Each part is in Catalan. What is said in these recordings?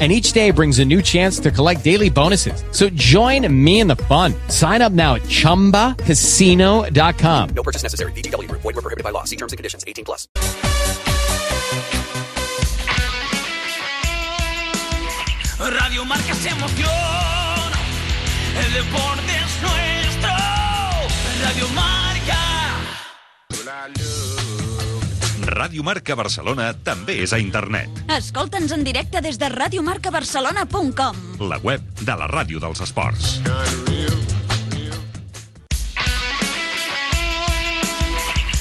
and each day brings a new chance to collect daily bonuses. So join me in the fun. Sign up now at ChumbaCasino.com. No purchase necessary. VGW. Void were prohibited by law. See terms and conditions. 18 plus. Radio Marca se emociona. El deporte es nuestro. Radio Marca. Ràdio Marca Barcelona també és a internet. Escolta'ns en directe des de radiomarcabarcelona.com. La web de la ràdio dels esports.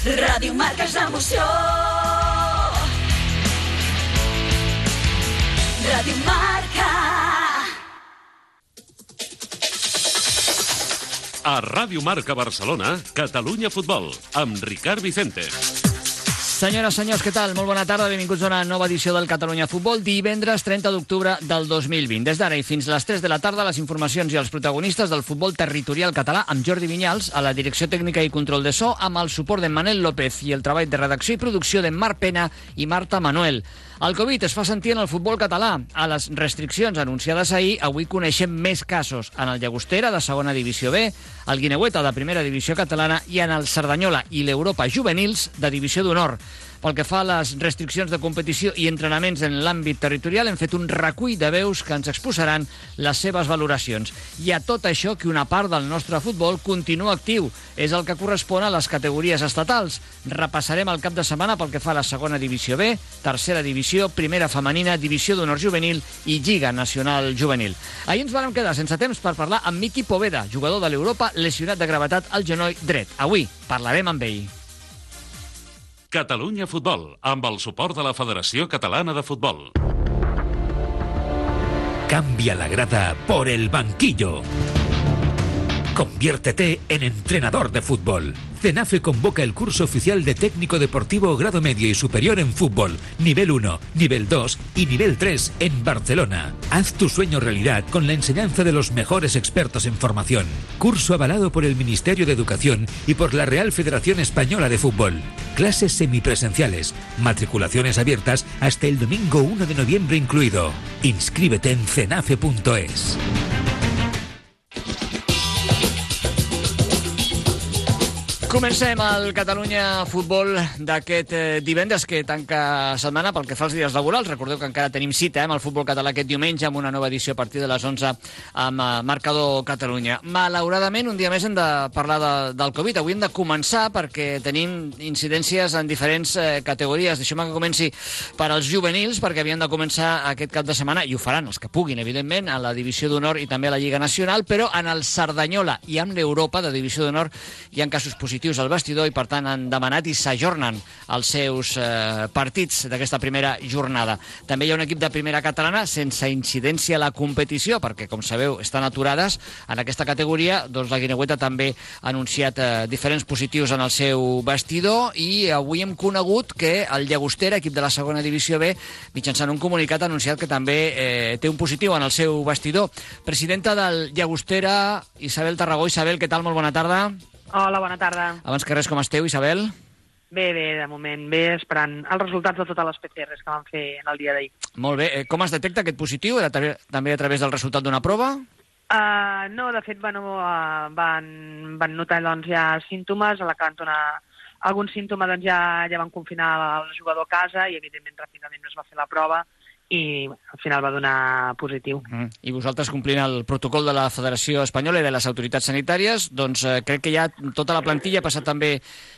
Ràdio Marca és emoció. Ràdio Marca. A Ràdio Marca Barcelona, Catalunya Futbol, amb Ricard Vicente. Senyores, senyors, què tal? Molt bona tarda, benvinguts a una nova edició del Catalunya Futbol, divendres 30 d'octubre del 2020. Des d'ara i fins a les 3 de la tarda, les informacions i els protagonistes del futbol territorial català amb Jordi Vinyals, a la direcció tècnica i control de so, amb el suport de Manel López i el treball de redacció i producció de Marc Pena i Marta Manuel. El Covid es fa sentir en el futbol català. A les restriccions anunciades ahir, avui coneixem més casos en el Llagostera, de segona divisió B, el Guineueta, de primera divisió catalana, i en el Cerdanyola i l'Europa Juvenils, de divisió d'honor. Pel que fa a les restriccions de competició i entrenaments en l'àmbit territorial, hem fet un recull de veus que ens exposaran les seves valoracions. I a tot això que una part del nostre futbol continua actiu. És el que correspon a les categories estatals. Repassarem el cap de setmana pel que fa a la segona divisió B, tercera divisió, primera femenina, divisió d'honor juvenil i Lliga Nacional Juvenil. Ahir ens vam quedar sense temps per parlar amb Miki Poveda, jugador de l'Europa lesionat de gravetat al genoll dret. Avui parlarem amb ell. Catalunya Futbol, amb el suport de la Federació Catalana de Futbol. Cambia la grada por el banquillo. Conviértete en entrenador de fútbol. CENAFE convoca el curso oficial de técnico deportivo grado medio y superior en fútbol, nivel 1, nivel 2 y nivel 3 en Barcelona. Haz tu sueño realidad con la enseñanza de los mejores expertos en formación. Curso avalado por el Ministerio de Educación y por la Real Federación Española de Fútbol. Clases semipresenciales, matriculaciones abiertas hasta el domingo 1 de noviembre incluido. Inscríbete en cenafe.es. Comencem el Catalunya Futbol d'aquest eh, divendres que tanca setmana pel que fa als dies laborals. Recordeu que encara tenim cita eh, amb el futbol català aquest diumenge amb una nova edició a partir de les 11 amb eh, Marcador Catalunya. Malauradament, un dia més hem de parlar de, del Covid. Avui hem de començar perquè tenim incidències en diferents eh, categories. Deixeu-me que comenci per als juvenils perquè havien de començar aquest cap de setmana, i ho faran els que puguin, evidentment, a la Divisió d'Honor i també a la Lliga Nacional, però en el Cerdanyola i amb l'Europa de Divisió d'Honor hi ha casos positius positius al vestidor i, per tant, han demanat i s'ajornen els seus eh, partits d'aquesta primera jornada. També hi ha un equip de primera catalana sense incidència a la competició, perquè, com sabeu, estan aturades en aquesta categoria. Doncs la Guineueta també ha anunciat eh, diferents positius en el seu vestidor i avui hem conegut que el Llagostera, equip de la segona divisió B, mitjançant un comunicat ha anunciat que també eh, té un positiu en el seu vestidor. Presidenta del Llagostera, Isabel Tarragó. Isabel, què tal? Molt bona tarda. Hola, bona tarda. Abans que res, com esteu, Isabel? Bé, bé, de moment, bé, esperant els resultats de totes les PCRs que van fer en el dia d'ahir. Molt bé. Eh, Com es detecta aquest positiu? Era també a través del resultat d'una prova? Uh, no, de fet, bueno, uh, van, van notar doncs, ja símptomes, a la que van donar algun símptoma doncs, ja, ja van confinar el jugador a casa i, evidentment, ràpidament no es va fer la prova i bueno, al final va donar positiu. Mm. I vosaltres complint el protocol de la Federació Espanyola i de les autoritats sanitàries, doncs eh, crec que ja tota la plantilla ha passat també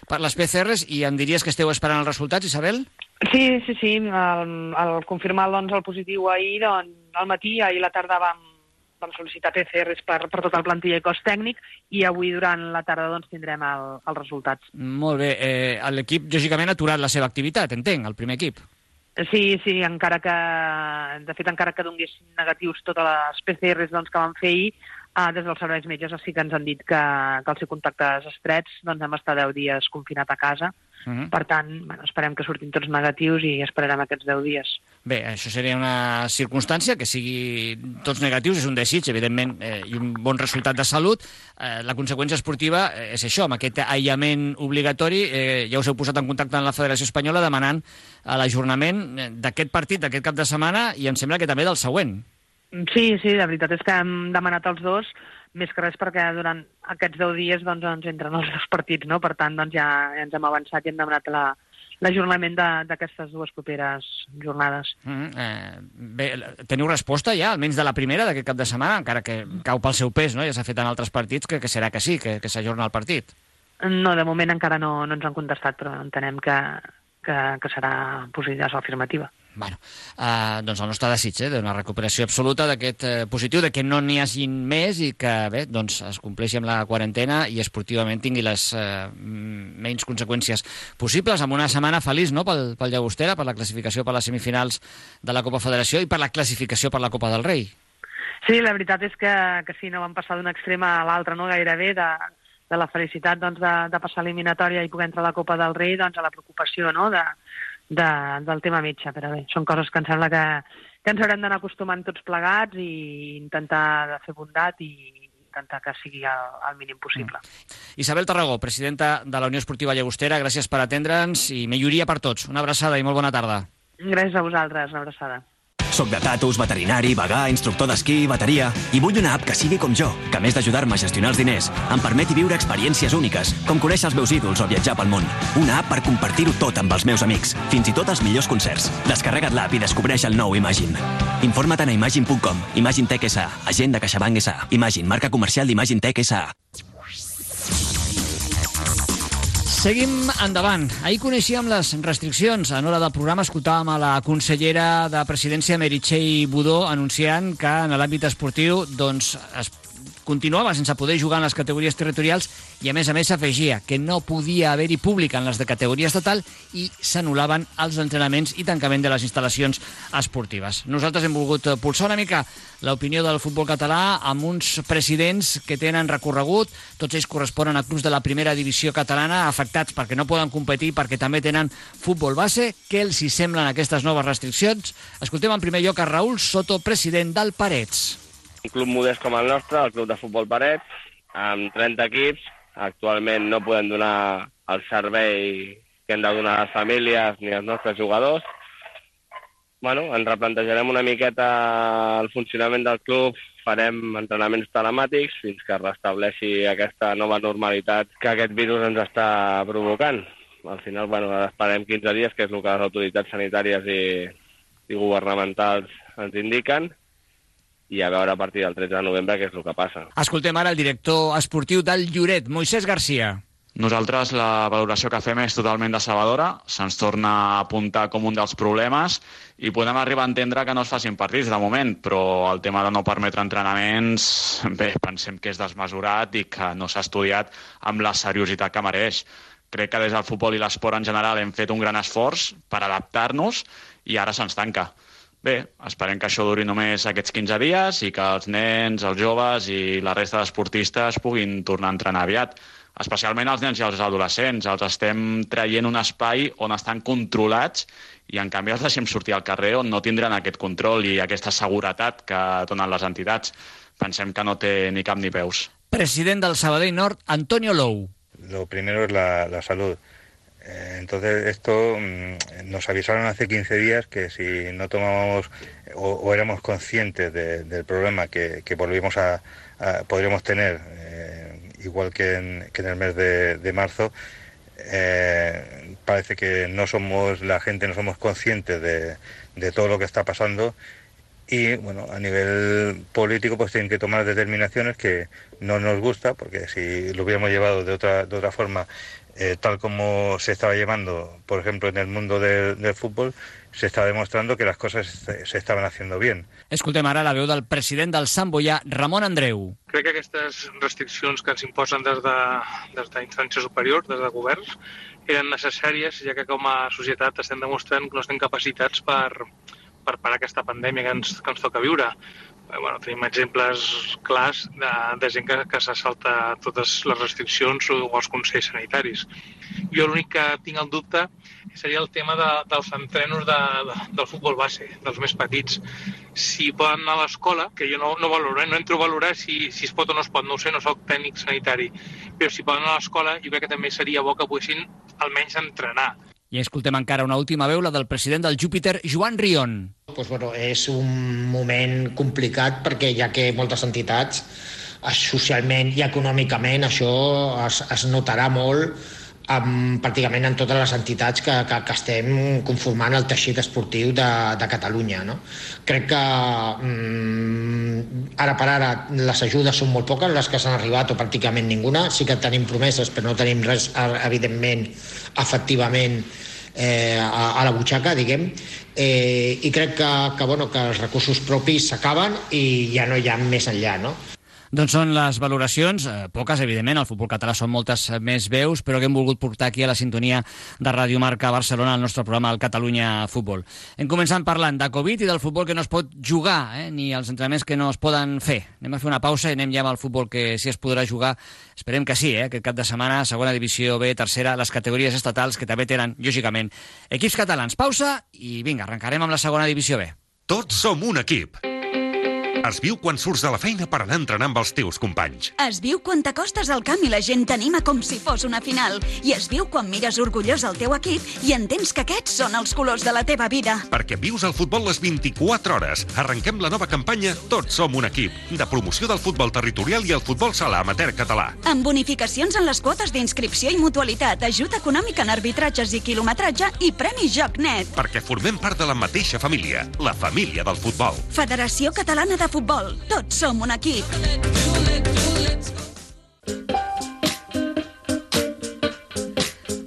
per les PCRs i em diries que esteu esperant els resultats, Isabel? Sí, sí, sí. El, el confirmar doncs, el positiu ahir, doncs, al matí, ahir a la tarda vam, vam sol·licitar PCRs per, per tot el plantilla i cos tècnic i avui durant la tarda doncs, tindrem el, els resultats. Molt bé. Eh, L'equip, lògicament, ha aturat la seva activitat, entenc, el primer equip. Sí, sí, encara que, de fet, encara que donguessin negatius totes les PCRs doncs, que vam fer ahir, eh, des dels serveis metges sí que ens han dit que, que els contactes estrets doncs, hem estat 10 dies confinat a casa. Uh -huh. Per tant, bueno, esperem que surtin tots negatius i esperarem aquests 10 dies. Bé, això seria una circumstància que sigui tots negatius, és un desig, evidentment, eh, i un bon resultat de salut. Eh, la conseqüència esportiva eh, és això, amb aquest aïllament obligatori, eh, ja us heu posat en contacte amb la Federació Espanyola demanant l'ajornament eh, d'aquest partit, d'aquest cap de setmana, i em sembla que també del següent. Sí, sí, la veritat és que hem demanat els dos, més que res perquè durant aquests 10 dies doncs, ens entren els dos partits, no? Per tant, doncs, ja, ja ens hem avançat i hem demanat la, l'ajornament de- d'aquestes dues properes jornades. Mm -hmm. eh, bé, teniu resposta ja, almenys de la primera d'aquest cap de setmana, encara que cau pel seu pes, no? ja s'ha fet en altres partits, que, que serà que sí, que, que s'ajorna el partit. No, de moment encara no, no ens han contestat, però entenem que, que, que serà positiva, és afirmativa. Bueno, eh, doncs el nostre desig eh, d'una recuperació absoluta d'aquest eh, positiu, de que no n'hi hagin més i que bé, doncs es compleixi amb la quarantena i esportivament tingui les eh, menys conseqüències possibles, amb una setmana feliç no, pel, pel Llagostera, per la classificació per les semifinals de la Copa Federació i per la classificació per la Copa del Rei. Sí, la veritat és que, que sí, no vam passar d'un extrem a l'altre, no gairebé, de, de la felicitat doncs, de, de passar eliminatòria i poder entrar a la Copa del Rei doncs, a la preocupació no? de, de, del tema metge. Però bé, són coses que em sembla que, que ens haurem d'anar acostumant tots plegats i intentar de fer bondat i intentar que sigui el, el mínim possible. Isabel Tarragó, presidenta de la Unió Esportiva Llagostera, gràcies per atendre'ns i milloria per tots. Una abraçada i molt bona tarda. Gràcies a vosaltres, una abraçada. Soc de tatus, veterinari, vegà, instructor d'esquí bateria. I vull una app que sigui com jo, que a més d'ajudar-me a gestionar els diners, em permeti viure experiències úniques, com conèixer els meus ídols o viatjar pel món. Una app per compartir-ho tot amb els meus amics, fins i tot els millors concerts. Descarrega't l'app i descobreix el nou Imagine. Informa't a imagine.com. Imagine Tech S.A. Agent de CaixaBank S.A. Imagine, marca comercial d'Imagine Tech S.A. Seguim endavant. Ahir coneixíem les restriccions. En hora del programa escoltàvem a la consellera de Presidència, Meritxell Budó, anunciant que en l'àmbit esportiu doncs, es continuava sense poder jugar en les categories territorials i, a més a més, s'afegia que no podia haver-hi públic en les de categoria estatal i s'anul·laven els entrenaments i tancament de les instal·lacions esportives. Nosaltres hem volgut eh, pulsar una mica l'opinió del futbol català amb uns presidents que tenen recorregut, tots ells corresponen a clubs de la primera divisió catalana afectats perquè no poden competir, perquè també tenen futbol base. Què els hi semblen aquestes noves restriccions? Escoltem en primer lloc a Raül Soto, president del Parets. Un club modest com el nostre, el Club de Futbol Parets, amb 30 equips, actualment no podem donar el servei que hem de donar a les famílies ni als nostres jugadors. Bueno, ens replantejarem una miqueta el funcionament del club, farem entrenaments telemàtics fins que es restableixi aquesta nova normalitat que aquest virus ens està provocant. Al final, bueno, esperem 15 dies, que és el que les autoritats sanitàries i, i governamentals ens indiquen, i a veure a partir del 13 de novembre què és el que passa. Escoltem ara el director esportiu del Lloret, Moisès Garcia. Nosaltres la valoració que fem és totalment decebedora, se'ns torna a apuntar com un dels problemes i podem arribar a entendre que no es facin partits de moment, però el tema de no permetre entrenaments, bé, pensem que és desmesurat i que no s'ha estudiat amb la seriositat que mereix. Crec que des del futbol i l'esport en general hem fet un gran esforç per adaptar-nos i ara se'ns tanca. Bé, esperem que això duri només aquests 15 dies i que els nens, els joves i la resta d'esportistes puguin tornar a entrenar aviat. Especialment els nens i els adolescents. Els estem traient un espai on estan controlats i en canvi els deixem sortir al carrer on no tindran aquest control i aquesta seguretat que donen les entitats. Pensem que no té ni cap ni peus. President del Sabadell Nord, Antonio Lou. Lo primero es la, la salud. Eh, Entonces, esto mm, nos avisaron hace 15 días que si no tomábamos o, éramos conscientes de- del problema que, volvíamos a, podríamos tener, eh, igual que en, el mes de, de marzo, eh, parece que no somos, la gente no somos conscientes de, de todo lo que está pasando. Y bueno, a nivel político pues tienen que tomar determinaciones que no nos gusta porque si lo hubiéramos llevado de otra, de otra forma eh, tal como se estaba llevando, por ejemplo, en el mundo del, del fútbol, se está demostrando que las cosas se, se haciendo bien. Escoltem ara la veu del president del Sant Boià, Ramon Andreu. Crec que aquestes restriccions que ens imposen des de, des d'instàncies superiors, des de governs, eren necessàries, ja que com a societat estem demostrant que no estem capacitats per, per parar aquesta pandèmia que ens, que ens toca viure. Eh, Bueno, tenim exemples clars de, de gent que, que se salta totes les restriccions o els consells sanitaris. Jo l'únic que tinc el dubte seria el tema de, dels entrenos de, de, del futbol base, dels més petits. Si poden anar a l'escola, que jo no, no valoro, eh? no entro a valorar si, si es pot o no es pot, no ho sé, no sóc tècnic sanitari, però si poden anar a l'escola jo crec que també seria bo que poguessin almenys entrenar. I escoltem encara una última veu, la del president del Júpiter, Joan Rion. Pues, bueno, és un moment complicat perquè ja que moltes entitats eh, socialment i econòmicament això es, es notarà molt amb, pràcticament en totes les entitats que, que, que estem conformant el teixit esportiu de, de Catalunya. No? Crec que mm, ara per ara les ajudes són molt poques, les que s'han arribat o pràcticament ninguna. Sí que tenim promeses, però no tenim res, evidentment, efectivament, eh, a, a la butxaca, diguem, eh, i crec que, que, bueno, que els recursos propis s'acaben i ja no hi ha més enllà, no? Doncs són les valoracions, eh, poques, evidentment, al futbol català són moltes eh, més veus, però que hem volgut portar aquí a la sintonia de Ràdio Marca Barcelona, al nostre programa, el Catalunya Futbol. Hem començat parlant de Covid i del futbol que no es pot jugar, eh, ni els entrenaments que no es poden fer. Anem a fer una pausa i anem ja amb el futbol que sí es podrà jugar. Esperem que sí, eh, aquest cap de setmana, segona divisió B, tercera, les categories estatals, que també tenen, lògicament, equips catalans. Pausa i vinga, arrencarem amb la segona divisió B. Tots som un equip. Es viu quan surts de la feina per anar a entrenar amb els teus companys. Es viu quan t'acostes al camp i la gent t'anima com si fos una final. I es viu quan mires orgullós el teu equip i entens que aquests són els colors de la teva vida. Perquè vius el futbol les 24 hores. Arrenquem la nova campanya Tots som un equip, de promoció del futbol territorial i el futbol sala amateur català. Amb bonificacions en les quotes d'inscripció i mutualitat, ajut econòmic en arbitratges i quilometratge i Premi Joc Net. Perquè formem part de la mateixa família, la família del futbol. Federació Catalana de Futbol. Tots som un equip.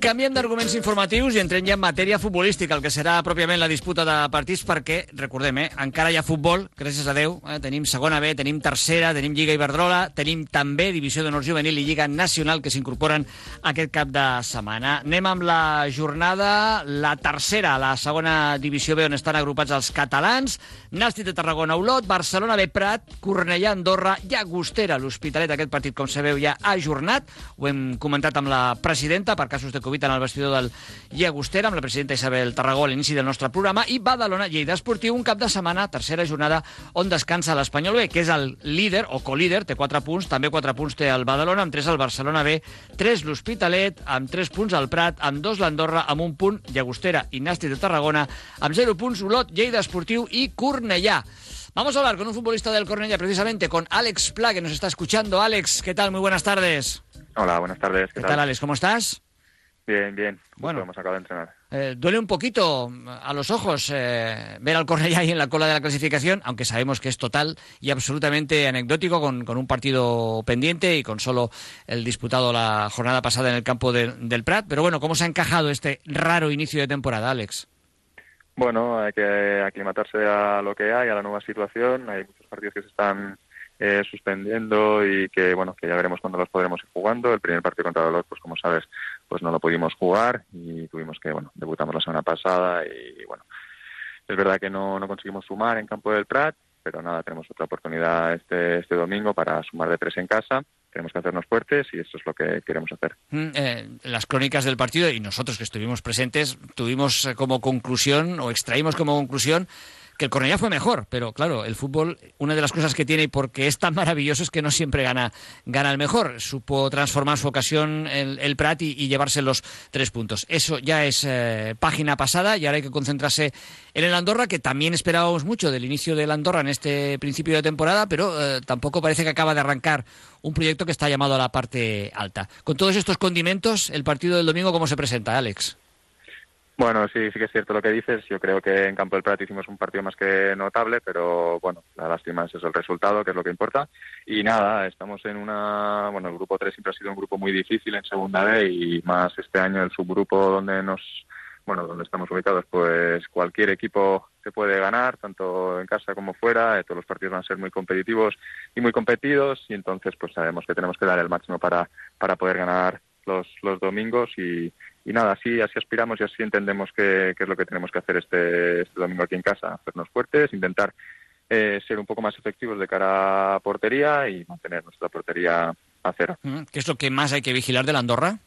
Canviem d'arguments informatius i entrem ja en matèria futbolística, el que serà pròpiament la disputa de partits, perquè, recordem, eh, encara hi ha futbol, gràcies a Déu, eh, tenim segona B, tenim tercera, tenim Lliga Iberdrola, tenim també Divisió d'Honor Juvenil i Lliga Nacional que s'incorporen aquest cap de setmana. Anem amb la jornada, la tercera, la segona Divisió B, on estan agrupats els catalans, Nàstic de Tarragona, Olot, Barcelona B, Prat, Cornellà, Andorra, Llagostera, l'Hospitalet, aquest partit, com sabeu, ja ha ajornat, ho hem comentat amb la presidenta, per casos de Covid en el vestidor del Llagostera, amb la presidenta Isabel Tarragó a l'inici del nostre programa, i Badalona, Lleida Esportiu, un cap de setmana, tercera jornada, on descansa l'Espanyol B, que és el líder o colíder, té 4 punts, també 4 punts té el Badalona, amb 3 el Barcelona B, 3 l'Hospitalet, amb 3 punts el Prat, amb 2 l'Andorra, amb un punt Llagostera i Nàstic de Tarragona, amb 0 punts Olot, Lleida Esportiu i Cornellà. Vamos a hablar con un futbolista del Cornellà, precisamente con Alex Pla, que nos está escuchando. Alex, ¿qué tal? Muy buenas tardes. Hola, buenas tardes. ¿Qué, tal, Alex? ¿Cómo estás? Bien, bien. Bueno. Hemos acabado de entrenar. Eh, duele un poquito a los ojos eh, ver al Cornellá ahí en la cola de la clasificación, aunque sabemos que es total y absolutamente anecdótico, con, con un partido pendiente y con solo el disputado la jornada pasada en el campo de- del Prat. Pero bueno, ¿cómo se ha encajado este raro inicio de temporada, Alex? Bueno, hay que aclimatarse a lo que hay, a la nueva situación. Hay muchos partidos que se están eh, suspendiendo y que, bueno, que ya veremos cuándo los podremos ir jugando. El primer partido contra Dolor, pues como sabes, pues no lo pudimos jugar y tuvimos que, bueno, debutamos la semana pasada y, bueno, es verdad que no, no conseguimos sumar en campo del Prat, pero nada, tenemos otra oportunidad este, este domingo para sumar de tres en casa. Tenemos que hacernos fuertes y esto es lo que queremos hacer. Mm, eh, las crónicas del partido y nosotros que estuvimos presentes tuvimos eh, como conclusión o extraímos como conclusión que el Cornellá fue mejor, pero claro, el fútbol, una de las cosas que tiene y porque es tan maravilloso es que no siempre gana, gana el mejor. Supo transformar su ocasión el, el Prat y, llevarse los tres puntos. Eso ya es eh, página pasada y ahora hay que concentrarse en el Andorra, que también esperábamos mucho del inicio del Andorra en este principio de temporada, pero eh, tampoco parece que acaba de arrancar un proyecto que está llamado a la parte alta. Con todos estos condimentos, el partido del domingo, ¿cómo se presenta, Alex? Bueno, sí, sí que es cierto lo que dices. Yo creo que en Campo del Prat hicimos un partido más que notable, pero bueno, la lástima es el resultado, que es lo que importa. Y nada, estamos en una... Bueno, el grupo 3 siempre ha sido un grupo muy difícil en segunda B y más este año el subgrupo donde nos... Bueno, donde estamos ubicados, pues cualquier equipo se puede ganar, tanto en casa como fuera. eh, todos los partidos van a ser muy competitivos y muy competidos y entonces pues sabemos que tenemos que dar el máximo para, para poder ganar los, los domingos y, y nada, así, así aspiramos y así entendemos que, que es lo que tenemos que hacer este, este domingo aquí en casa, hacernos fuertes, intentar eh, ser un poco más efectivos de cara a portería y mantener nuestra portería a cero. Mm, ¿Qué es lo que más hay que vigilar del Andorra?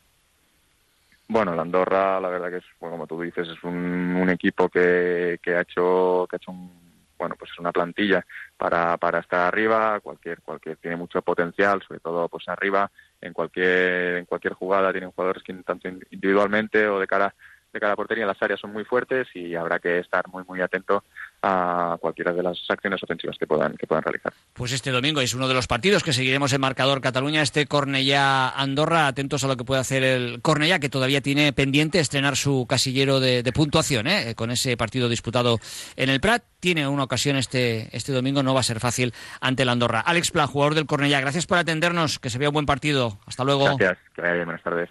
Bueno, el Andorra, la verdad que es, bueno, como tú dices, es un, un equipo que, que ha hecho, que ha hecho un, bueno, pues es una plantilla para, para estar arriba, cualquier, cualquier, tiene mucho potencial, sobre todo pues arriba, en cualquier, en cualquier jugada tienen jugadores que tanto individualmente o de cara, de cara a portería las áreas son muy fuertes y habrá que estar muy, muy atento a cualquiera de las acciones ofensivas que puedan, que puedan realizar. Pues este domingo es uno de los partidos que seguiremos en marcador Cataluña, este Cornellá-Andorra. Atentos a lo que puede hacer el Cornellá, que todavía tiene pendiente estrenar su casillero de, de puntuación, ¿eh? con ese partido disputado en el Prat. Tiene una ocasión este, este domingo, no va a ser fácil ante el Andorra. Alex Pla, jugador del Cornellá, gracias por atendernos, que se vea un buen partido. Hasta luego. Gracias, que vaya bien, buenas tardes.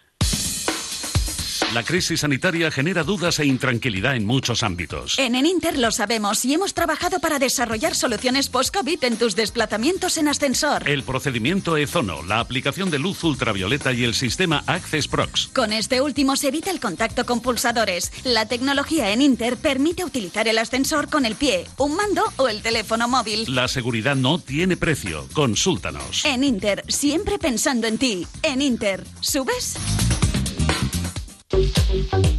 La crisis sanitaria genera dudas e intranquilidad en muchos ámbitos. En Eninter lo sabemos y hemos trabajado para desarrollar soluciones post-COVID en tus desplazamientos en ascensor. El procedimiento Ezono, la aplicación de luz ultravioleta y el sistema Access Prox. Con este último se evita el contacto con pulsadores. La tecnología en Inter permite utilizar el ascensor con el pie, un mando o el teléfono móvil. La seguridad no tiene precio. Consúltanos. En Inter, siempre pensando en ti. En Inter, ¿subes? thank you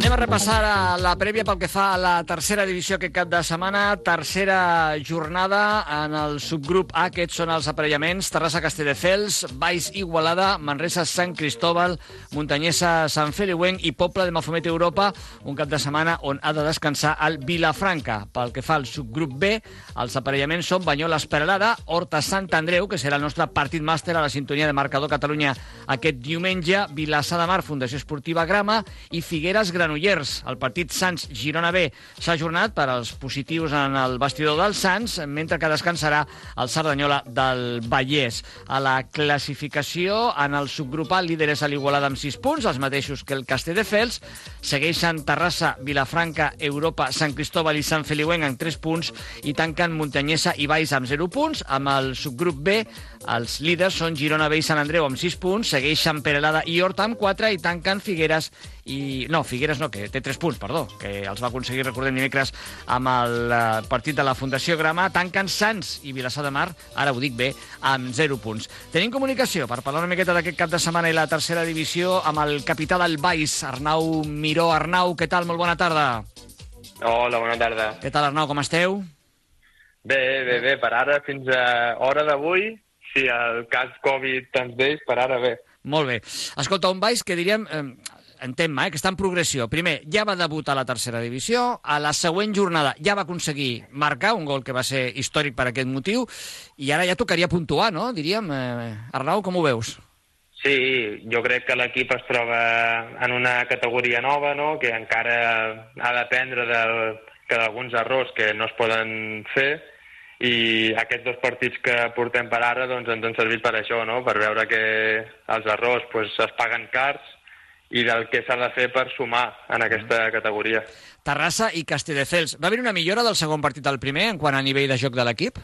Anem a repassar la prèvia pel que fa a la tercera divisió aquest cap de setmana. Tercera jornada en el subgrup A, aquests són els aparellaments. Terrassa Castelldefels, Baix Igualada, Manresa Sant Cristóbal, Muntanyesa Sant Feliuenc i Poble de Mafumet Europa. Un cap de setmana on ha de descansar el Vilafranca. Pel que fa al subgrup B, els aparellaments són Banyoles Peralada, Horta Sant Andreu, que serà el nostre partit màster a la sintonia de Marcador Catalunya aquest diumenge, Vilassar de Mar, Fundació Esportiva Grama i Figueres Granollers. El partit Sants-Girona B s'ha ajornat per als positius en el vestidor del Sants, mentre que descansarà el Cerdanyola del Vallès. A la classificació, en el subgrup A, líder és l'Igualada amb 6 punts, els mateixos que el Castelldefels. Segueixen Terrassa, Vilafranca, Europa, Sant Cristóbal i Sant Feliuenc amb 3 punts i tanquen Muntanyesa i Baix amb 0 punts. Amb el subgrup B, els líders són Girona B i Sant Andreu amb 6 punts, segueixen Perelada i Horta amb 4 i tanquen Figueres i... No, Figueres no, que té 3 punts, perdó, que els va aconseguir, recordem, dimecres amb el eh, partit de la Fundació Grama. Tanquen Sants i Vilassar de Mar, ara ho dic bé, amb 0 punts. Tenim comunicació per parlar una miqueta d'aquest cap de setmana i la tercera divisió amb el capità del Baix, Arnau Miró. Arnau, què tal? Molt bona tarda. Hola, bona tarda. Què tal, Arnau, com esteu? Bé, bé, bé, per ara, fins a hora d'avui, si el cas Covid ens deix, per ara bé. Molt bé. Escolta, un Baix que diríem... Eh, entén-me, eh, que està en progressió. Primer, ja va debutar a la tercera divisió, a la següent jornada ja va aconseguir marcar un gol que va ser històric per aquest motiu, i ara ja tocaria puntuar, no? Diríem. Eh, Arnau, com ho veus? Sí, jo crec que l'equip es troba en una categoria nova, no?, que encara ha d'aprendre del, que d'alguns errors que no es poden fer, i aquests dos partits que portem per ara doncs, ens han servit per això, no? per veure que els errors pues, es paguen cars i del que s'ha de fer per sumar en aquesta categoria. Terrassa i Castelldefels. Va haver una millora del segon partit al primer en quant a nivell de joc de l'equip?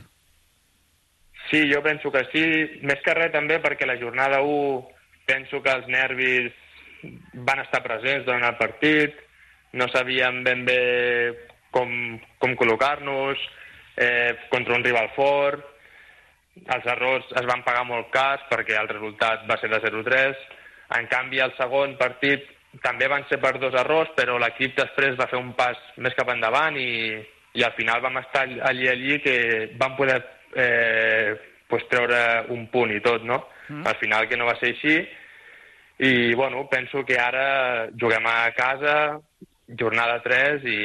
Sí, jo penso que sí, més que res també perquè la jornada 1 penso que els nervis van estar presents durant el partit, no sabíem ben bé com, com col·locar-nos, eh, contra un rival fort, els errors es van pagar molt cars perquè el resultat va ser de 0-3, en canvi el segon partit també van ser per dos errors, però l'equip després va fer un pas més cap endavant i, i al final vam estar allí allí que vam poder eh, pues, treure un punt i tot, no? Mm. Al final que no va ser així i, bueno, penso que ara juguem a casa, jornada 3 i,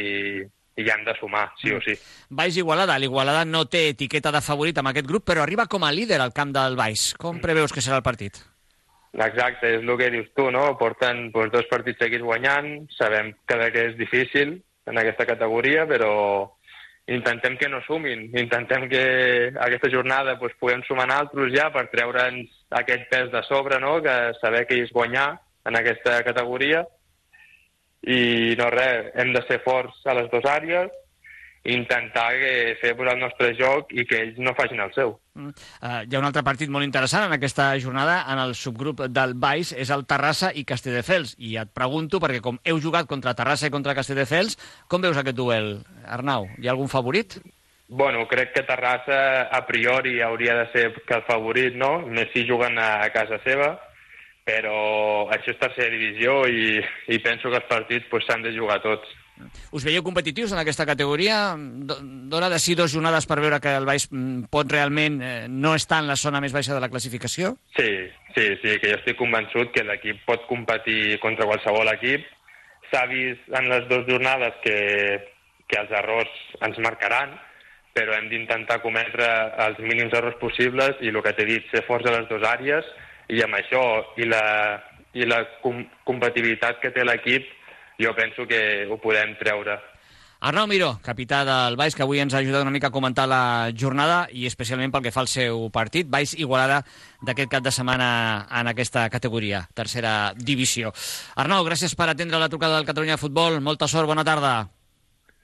i hem de sumar, sí o sí. Baix Igualada. L'Igualada no té etiqueta de favorit amb aquest grup, però arriba com a líder al camp del Baix. Com preveus que serà el partit? Exacte, és el que dius tu, no? Porten doncs, dos partits seguits guanyant, sabem que, que és difícil en aquesta categoria, però intentem que no sumin, intentem que aquesta jornada doncs, puguem sumar altres ja per treure'ns aquest pes de sobre, no? que saber que és guanyar en aquesta categoria i no res, hem de ser forts a les dues àrees, intentar que fer el nostre joc i que ells no facin el seu. Mm. Uh, hi ha un altre partit molt interessant en aquesta jornada, en el subgrup del Baix, és el Terrassa i Castelldefels. I et pregunto, perquè com heu jugat contra Terrassa i contra Castelldefels, com veus aquest duel, Arnau? Hi ha algun favorit? Bueno, crec que Terrassa a priori hauria de ser que el favorit, no? Més si juguen a casa seva però això és tercera divisió i, i penso que els partits s'han pues, de jugar tots. Us veieu competitius en aquesta categoria? Dóna de si dos jornades per veure que el Baix mm, pot realment eh, no estar en la zona més baixa de la classificació? Sí, sí, sí, que jo estic convençut que l'equip pot competir contra qualsevol equip. S'ha vist en les dues jornades que, que els errors ens marcaran, però hem d'intentar cometre els mínims errors possibles i el que t'he dit, ser forts a les dues àrees i amb això i la, i la com compatibilitat que té l'equip jo penso que ho podem treure. Arnau Miró, capità del Baix, que avui ens ha ajudat una mica a comentar la jornada i especialment pel que fa al seu partit. Baix Igualada d'aquest cap de setmana en aquesta categoria, tercera divisió. Arnau, gràcies per atendre la trucada del Catalunya de Futbol. Molta sort, bona tarda.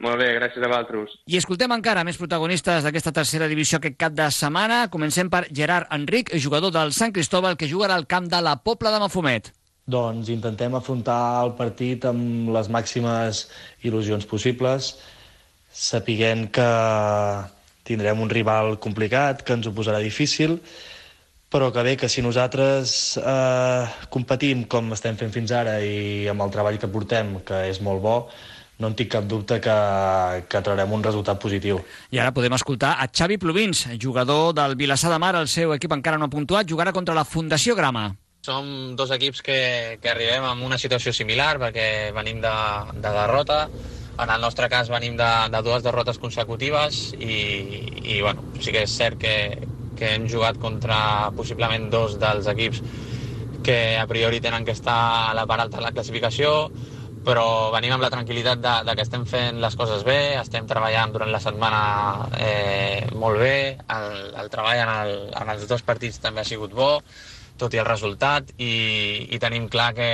Molt bé, gràcies a vosaltres. I escoltem encara més protagonistes d'aquesta tercera divisió aquest cap de setmana. Comencem per Gerard Enric, jugador del Sant Cristóbal, que jugarà al camp de la Pobla de Mafumet. Doncs intentem afrontar el partit amb les màximes il·lusions possibles, sapiguent que tindrem un rival complicat, que ens ho posarà difícil, però que bé, que si nosaltres eh, competim com estem fent fins ara i amb el treball que portem, que és molt bo, no en tinc cap dubte que, que traurem un resultat positiu. I ara podem escoltar a Xavi Pluvins, jugador del Vilassar de Mar, el seu equip encara no ha puntuat, jugarà contra la Fundació Grama. Som dos equips que, que arribem en una situació similar perquè venim de, de derrota, en el nostre cas venim de, de dues derrotes consecutives i, i bueno, sí que és cert que, que hem jugat contra possiblement dos dels equips que a priori tenen que estar a la part alta de la classificació, però venim amb la tranquil·litat de, de que estem fent les coses bé, estem treballant durant la setmana eh, molt bé, el, el treball en, el, en els dos partits també ha sigut bo, tot i el resultat, i, i tenim clar que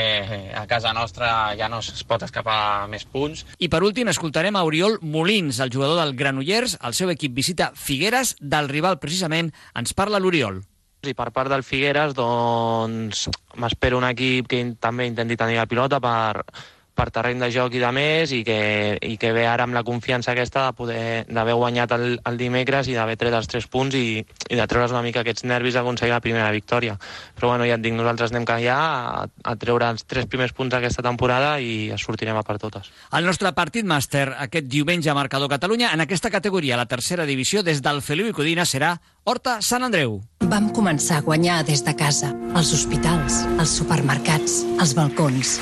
a casa nostra ja no es pot escapar més punts. I per últim escoltarem a Oriol Molins, el jugador del Granollers, el seu equip visita Figueres, del rival precisament, ens parla l'Oriol. I per part del Figueres, doncs, m'espero un equip que també intenti tenir la pilota per, per terreny de joc i de més i que, i que ve ara amb la confiança aquesta de poder d'haver guanyat el, el dimecres i d'haver tret els tres punts i, i de treure's una mica aquests nervis d'aconseguir la primera victòria. Però bueno, ja et dic, nosaltres anem ja a, a treure els tres primers punts d'aquesta temporada i sortirem a per totes. El nostre partit màster aquest diumenge a Marcador Catalunya en aquesta categoria, la tercera divisió, des del Feliu i Codina serà Horta Sant Andreu. Vam començar a guanyar des de casa, als hospitals, als supermercats, als balcons.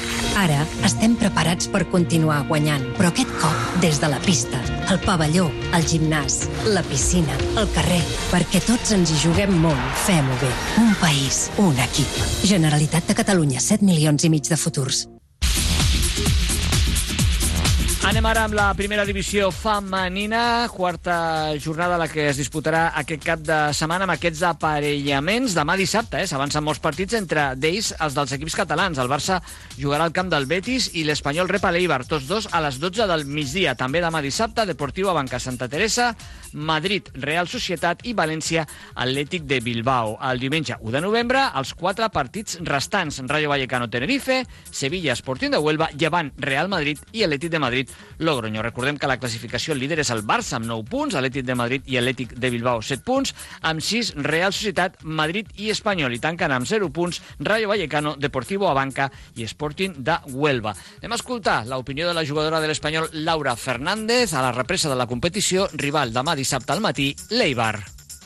Ara estem preparats per continuar guanyant, però aquest cop des de la pista, el pavelló, el gimnàs, la piscina, el carrer, perquè tots ens hi juguem molt. Fem-ho bé. Un país, un equip. Generalitat de Catalunya, 7 milions i mig de futurs. Anem ara amb la primera divisió femenina, quarta jornada la que es disputarà aquest cap de setmana amb aquests aparellaments. Demà dissabte eh, s'avancen molts partits, entre d'ells els dels equips catalans. El Barça jugarà al camp del Betis i l'Espanyol rep a l'Eibar, tots dos a les 12 del migdia. També demà dissabte, Deportiu a Banca Santa Teresa, Madrid, Real Societat i València, Atlètic de Bilbao. El diumenge 1 de novembre, els quatre partits restants, Rayo Vallecano Tenerife, Sevilla Sporting de Huelva, Llevant Real Madrid i Atlètic de Madrid Logroño. Recordem que la classificació líder és el Barça amb 9 punts, Atlètic de Madrid i Atlètic de Bilbao 7 punts, amb 6 Real Societat, Madrid i Espanyol. I tanquen amb 0 punts Rayo Vallecano, Deportivo Abanca i Sporting de Huelva. Anem a escoltar l'opinió de la jugadora de l'Espanyol Laura Fernández a la represa de la competició, rival demà dissabte al matí, l'Eibar.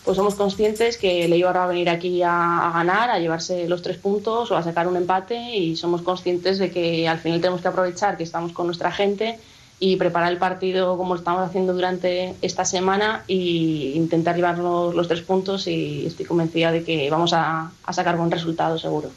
pues somos conscientes que Leibar va a venir aquí a, a, ganar, a llevarse los tres puntos o a sacar un empate y somos conscientes de que al final tenemos que aprovechar que estamos con nuestra gente y preparar el partido como lo estamos haciendo durante esta semana e intentar llevarnos los tres puntos y estoy convencida de que vamos a, a sacar buen resultado seguro.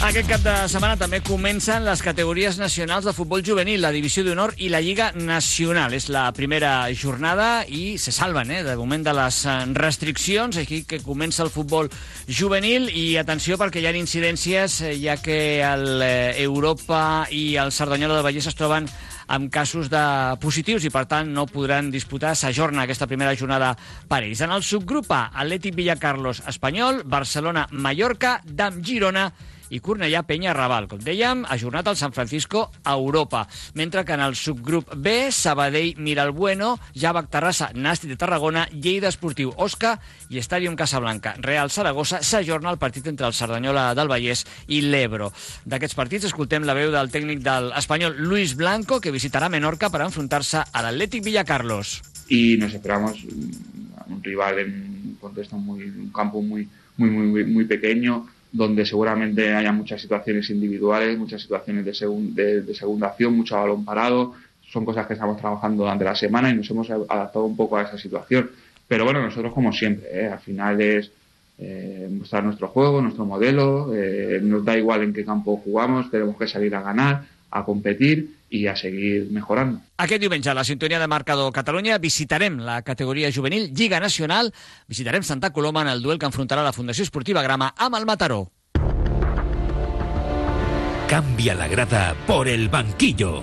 Aquest cap de setmana també comencen les categories nacionals de futbol juvenil, la Divisió d'Honor i la Lliga Nacional. És la primera jornada i se salven, eh, de moment de les eh, restriccions, aquí que comença el futbol juvenil i atenció perquè hi ha incidències, eh, ja que el eh, Europa i el Cerdanyola de Vallès es troben amb casos de positius i, per tant, no podran disputar s'ajorna aquesta primera jornada per ells. En el subgrup A, Atlètic Villacarlos Espanyol, Barcelona Mallorca, Dam Girona i Cornellà Penya Raval. Com dèiem, ajornat al San Francisco a Europa. Mentre que en el subgrup B, Sabadell Miralbueno, Javac Terrassa, Nàstic de Tarragona, Lleida Esportiu Osca i Estàdium Casablanca. Real Saragossa s'ajorna el partit entre el Cerdanyola del Vallès i l'Ebro. D'aquests partits escoltem la veu del tècnic del espanyol Luis Blanco, que visitarà Menorca per enfrontar-se a l'Atlètic Villacarlos. Y nos esperamos un rival en un contexto muy, un campo muy, muy, muy, muy pequeño, donde seguramente haya muchas situaciones individuales, muchas situaciones de, segun, de, segunda acción, mucho balón parado. Son cosas que estamos trabajando durante la semana y nos hemos adaptado un poco a esa situación. Pero bueno, nosotros como siempre, ¿eh? al final es eh, mostrar nuestro juego, nuestro modelo, eh, nos da igual en qué campo jugamos, tenemos que salir a ganar, a competir i a seguir mejorando. Aquest diumenge, a la sintonia de Marcador Catalunya, visitarem la categoria juvenil Lliga Nacional, visitarem Santa Coloma en el duel que enfrontarà la Fundació Esportiva Grama amb el Mataró. Cambia la grada por el banquillo.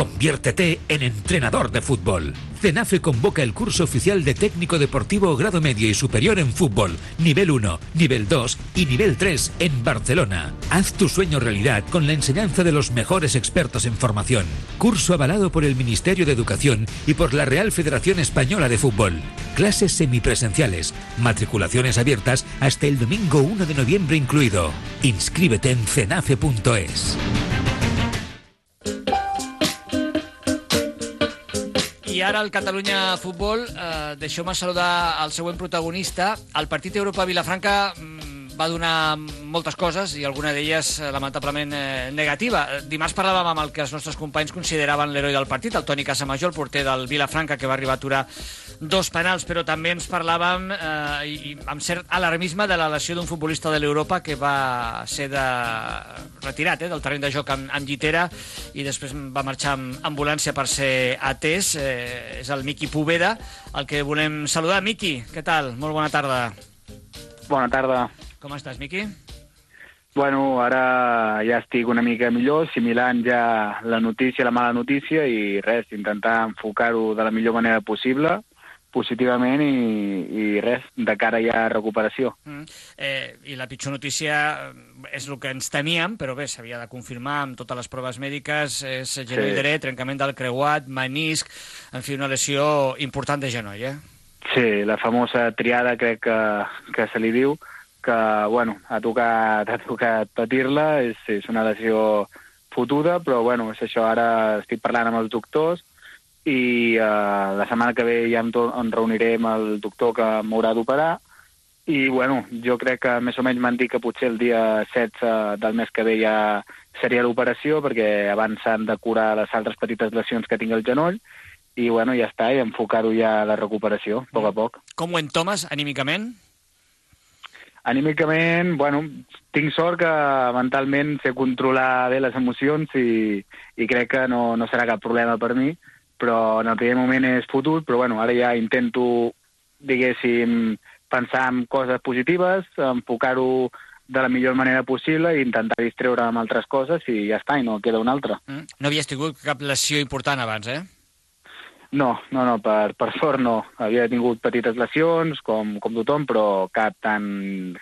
Conviértete en entrenador de fútbol. CENAFE convoca el curso oficial de técnico deportivo grado medio y superior en fútbol, nivel 1, nivel 2 y nivel 3 en Barcelona. Haz tu sueño realidad con la enseñanza de los mejores expertos en formación. Curso avalado por el Ministerio de Educación y por la Real Federación Española de Fútbol. Clases semipresenciales, matriculaciones abiertas hasta el domingo 1 de noviembre incluido. Inscríbete en cenafe.es. I ara el Catalunya Futbol, eh, deixeu-me saludar el següent protagonista. El partit Europa-Vilafranca mm, va donar moltes coses i alguna d'elles eh, lamentablement eh, negativa. Dimarts parlàvem amb el que els nostres companys consideraven l'heroi del partit, el Toni Casamajor, el porter del Vilafranca, que va arribar a aturar dos penals, però també ens parlàvem eh, i, amb cert alarmisme de la lesió d'un futbolista de l'Europa que va ser de... retirat eh, del terreny de joc amb, amb llitera i després va marxar amb ambulància per ser atès. Eh, és el Miqui Poveda, el que volem saludar. Miqui, què tal? Molt bona tarda. Bona tarda. Com estàs, Miqui? Bueno, ara ja estic una mica millor, assimilant ja la notícia, la mala notícia, i res, intentar enfocar-ho de la millor manera possible, positivament, i, i res, de cara ja a recuperació. Mm. Eh, I la pitjor notícia és el que ens temíem, però bé, s'havia de confirmar amb totes les proves mèdiques, és genoll Sí. dret, trencament del creuat, menisc, en fi, una lesió important de genoll, eh? Sí, la famosa triada crec que, que se li diu, que, bueno, ha tocat, ha tocat patir-la, és, és una lesió fotuda, però, bueno, és això, ara estic parlant amb els doctors i eh, la setmana que ve ja em, em reuniré amb el doctor que m'haurà d'operar i, bueno, jo crec que més o menys m'han dit que potser el dia 16 del mes que ve ja seria l'operació, perquè abans s'han de curar les altres petites lesions que tinc al genoll, i, bueno, ja està, i enfocar-ho ja a la recuperació, a poc a poc. Com ho entomes anímicament? Anímicament, bueno, tinc sort que mentalment sé controlar bé les emocions i, i crec que no, no serà cap problema per mi, però en el primer moment és fotut, però bueno, ara ja intento, diguéssim, pensar en coses positives, enfocar-ho de la millor manera possible i intentar distreure amb altres coses i ja està, i no queda una altra. Mm. No havies tingut cap lesió important abans, eh? No, no, no, per, per sort no. Havia tingut petites lesions, com, com tothom, però cap tan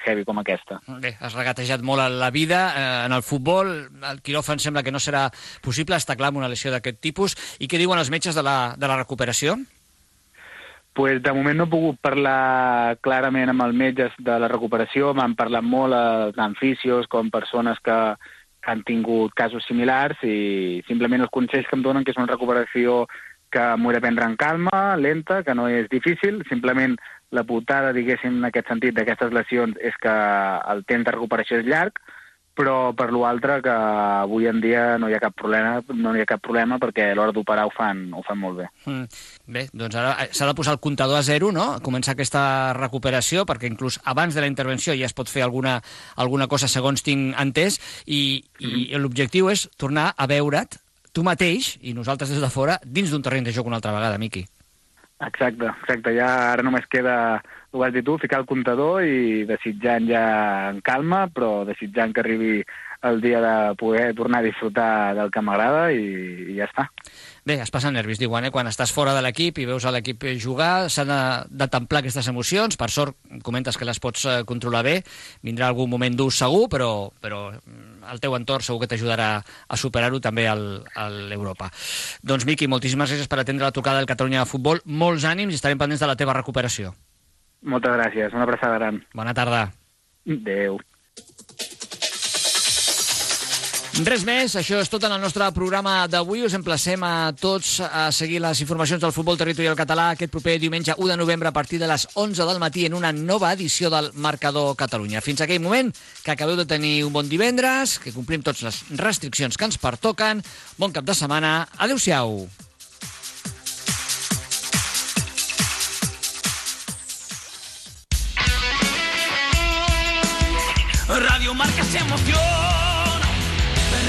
heavy com aquesta. Bé, has regatejat molt a la vida eh, en el futbol. El quiròfan sembla que no serà possible, està clar amb una lesió d'aquest tipus. I què diuen els metges de la, de la recuperació? Pues de moment no he pogut parlar clarament amb els metges de la recuperació. M'han parlat molt eh, tant fisios com persones que, que han tingut casos similars i simplement els consells que em donen que és una recuperació que m'ho he de prendre en calma, lenta, que no és difícil, simplement la putada, diguéssim, en aquest sentit d'aquestes lesions és que el temps de recuperació és llarg, però per l'altre que avui en dia no hi ha cap problema, no hi ha cap problema perquè a l'hora d'operar ho, fan, ho fan molt bé. Mm. Bé, doncs ara eh, s'ha de posar el comptador a zero, no? Començar aquesta recuperació, perquè inclús abans de la intervenció ja es pot fer alguna, alguna cosa segons tinc entès, i, i Mhm. l'objectiu és tornar a veure't tu mateix i nosaltres des de fora dins d'un terreny de joc una altra vegada, Miqui. Exacte, exacte. Ja ara només queda, ho has dit tu, ficar el comptador i desitjant ja en calma, però desitjant que arribi el dia de poder tornar a disfrutar del que m'agrada i, i ja està. Bé, es passen nervis, diuen, eh? Quan estàs fora de l'equip i veus a l'equip jugar, s'han de, de templar aquestes emocions. Per sort, comentes que les pots eh, controlar bé. Vindrà algun moment dur segur, però, però mm, el teu entorn segur que t'ajudarà a superar-ho també al, a l'Europa. Doncs, Miqui, moltíssimes gràcies per atendre la trucada del Catalunya de Futbol. Molts ànims i estarem pendents de la teva recuperació. Moltes gràcies, una abraçada gran. Bona tarda. Adéu. Res més, això és tot en el nostre programa d'avui. Us emplacem a tots a seguir les informacions del futbol territorial català aquest proper diumenge 1 de novembre a partir de les 11 del matí en una nova edició del Marcador Catalunya. Fins aquell moment, que acabeu de tenir un bon divendres, que complim totes les restriccions que ens pertoquen. Bon cap de setmana. Adéu-siau. Radio Marca se emociona.